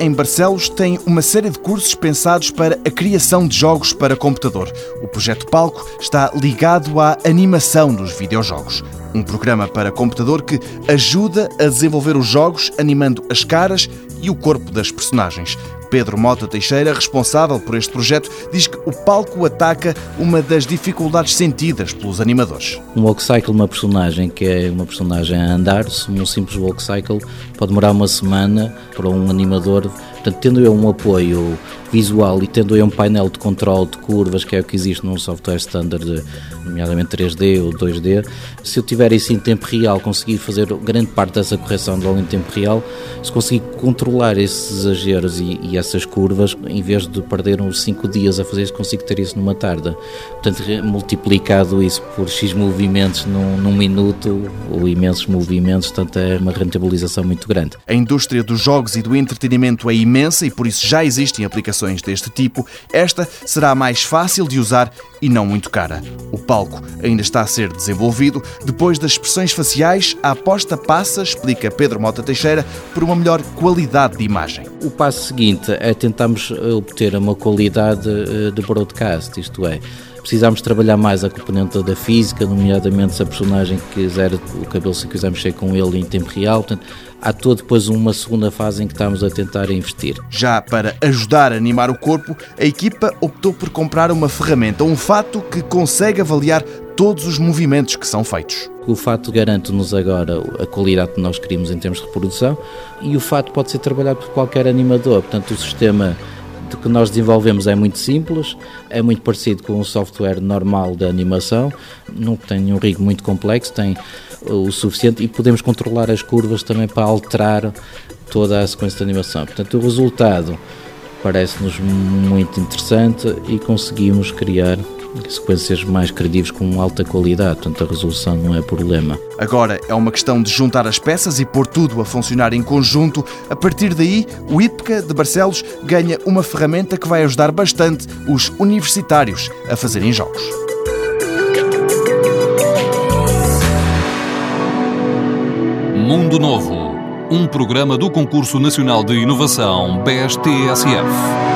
Em Barcelos, tem uma série de cursos pensados para a criação de jogos para computador. O projeto Palco está ligado à animação dos videojogos. Um programa para computador que ajuda a desenvolver os jogos animando as caras e o corpo das personagens. Pedro Mota Teixeira, responsável por este projeto, diz que o palco ataca uma das dificuldades sentidas pelos animadores. Um walk cycle, uma personagem que é uma personagem a andar, um simples walk cycle pode demorar uma semana para um animador Portanto, tendo eu um apoio visual e tendo eu um painel de controle de curvas, que é o que existe num software standard, nomeadamente 3D ou 2D, se eu tiver isso em tempo real, conseguir fazer grande parte dessa correção logo em tempo real, se conseguir controlar esses exageros e, e essas curvas, em vez de perder uns 5 dias a fazer isso, consigo ter isso numa tarde. Portanto, multiplicado isso por X movimentos num, num minuto, ou imensos movimentos, portanto, é uma rentabilização muito grande. A indústria dos jogos e do entretenimento é imensa imensa e por isso já existem aplicações deste tipo, esta será mais fácil de usar e não muito cara. O palco ainda está a ser desenvolvido. Depois das expressões faciais, a aposta passa, explica Pedro Mota Teixeira, por uma melhor qualidade de imagem. O passo seguinte é tentarmos obter uma qualidade eh, de broadcast, isto é, precisamos trabalhar mais a componente da física, nomeadamente se a personagem quiser o cabelo, se quiser mexer com ele em tempo real. Portanto, há toda depois uma segunda fase em que estamos a tentar investir. Já para ajudar a animar o corpo, a equipa optou por comprar uma ferramenta, um fato que consegue avaliar todos os movimentos que são feitos. O fato garante-nos agora a qualidade que nós queríamos em termos de reprodução e o fato pode ser trabalhado por qualquer animador. Portanto, o sistema que nós desenvolvemos é muito simples, é muito parecido com um software normal de animação, não tem um rig muito complexo, tem o suficiente e podemos controlar as curvas também para alterar toda a sequência de animação. Portanto, o resultado parece-nos muito interessante e conseguimos criar sequências mais credíveis com alta qualidade, portanto a resolução não é problema. Agora é uma questão de juntar as peças e pôr tudo a funcionar em conjunto. A partir daí, o IPCA de Barcelos ganha uma ferramenta que vai ajudar bastante os universitários a fazerem jogos. Mundo Novo, um programa do Concurso Nacional de Inovação BSTSF.